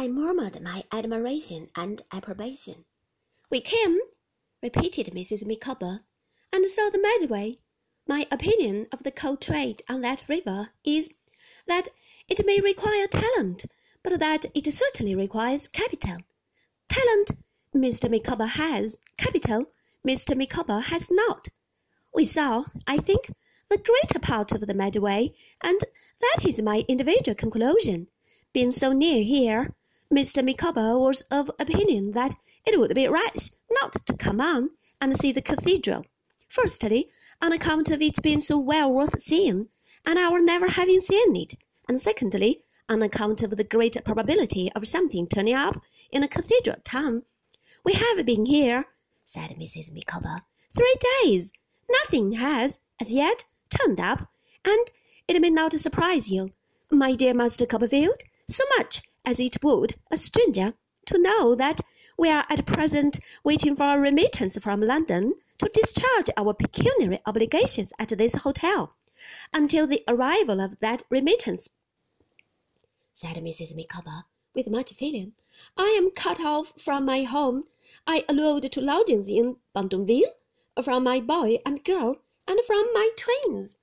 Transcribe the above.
I murmured my admiration and approbation. We came, repeated Mrs. Micawber, and saw the Medway. My opinion of the coal trade on that river is, that it may require talent, but that it certainly requires capital. Talent Mr. Micawber has, capital Mr. Micawber has not. We saw, I think, the greater part of the Medway, and that is my individual conclusion. Being so near here, Mr. Micawber was of opinion that it would be right not to come on and see the cathedral. Firstly, on account of its being so well worth seeing, and our never having seen it, and secondly, on account of the great probability of something turning up in a cathedral town. We have been here, said Mrs. Micawber, three days. Nothing has, as yet, turned up, and it may not surprise you, my dear Master Copperfield, so much as it would a stranger, to know that we are at present waiting for a remittance from London to discharge our pecuniary obligations at this hotel. Until the arrival of that remittance, said Mrs. Micawber, with much feeling, I am cut off from my home. I allude to lodgings in Pentonville, from my boy and girl, and from my twins.